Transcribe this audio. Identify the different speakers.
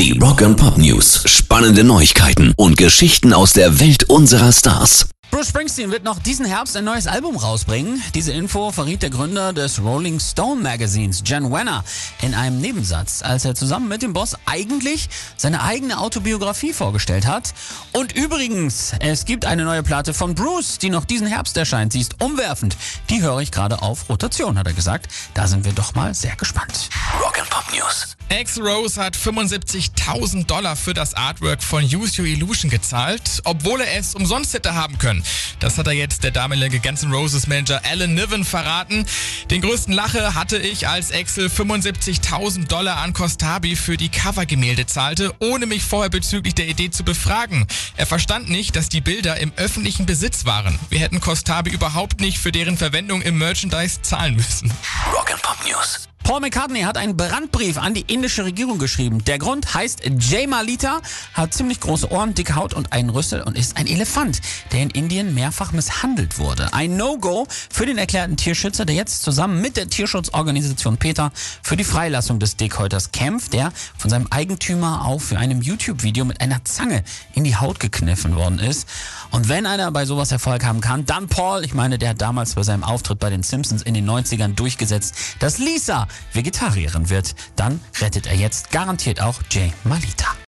Speaker 1: Die Rock and Pop News. Spannende Neuigkeiten und Geschichten aus der Welt unserer Stars.
Speaker 2: Bruce Springsteen wird noch diesen Herbst ein neues Album rausbringen. Diese Info verriet der Gründer des Rolling Stone Magazins, Jan Wenner, in einem Nebensatz, als er zusammen mit dem Boss eigentlich seine eigene Autobiografie vorgestellt hat. Und übrigens, es gibt eine neue Platte von Bruce, die noch diesen Herbst erscheint. Sie ist umwerfend. Die höre ich gerade auf Rotation, hat er gesagt. Da sind wir doch mal sehr gespannt.
Speaker 1: Rock and Pop News.
Speaker 3: Ex-Rose hat 75.000 Dollar für das Artwork von Use Your Illusion gezahlt, obwohl er es umsonst hätte haben können. Das hat er jetzt der damalige Guns N' Roses Manager Alan Niven verraten. Den größten Lache hatte ich, als Excel 75.000 Dollar an Kostabi für die Covergemälde zahlte, ohne mich vorher bezüglich der Idee zu befragen. Er verstand nicht, dass die Bilder im öffentlichen Besitz waren. Wir hätten Kostabi überhaupt nicht für deren Verwendung im Merchandise zahlen müssen.
Speaker 1: Rock and Pop News.
Speaker 2: Paul McCartney hat einen Brandbrief an die indische Regierung geschrieben. Der Grund heißt Jay Malita, hat ziemlich große Ohren, dicke Haut und einen Rüssel und ist ein Elefant, der in Indien mehrfach misshandelt wurde. Ein No-Go für den erklärten Tierschützer, der jetzt zusammen mit der Tierschutzorganisation PETA für die Freilassung des Dickhäuters kämpft, der von seinem Eigentümer auch für einem YouTube-Video mit einer Zange in die Haut gekniffen worden ist. Und wenn einer bei sowas Erfolg haben kann, dann Paul. Ich meine, der hat damals bei seinem Auftritt bei den Simpsons in den 90ern durchgesetzt, dass Lisa Vegetarierin wird. Dann rettet er jetzt garantiert auch Jay Malita.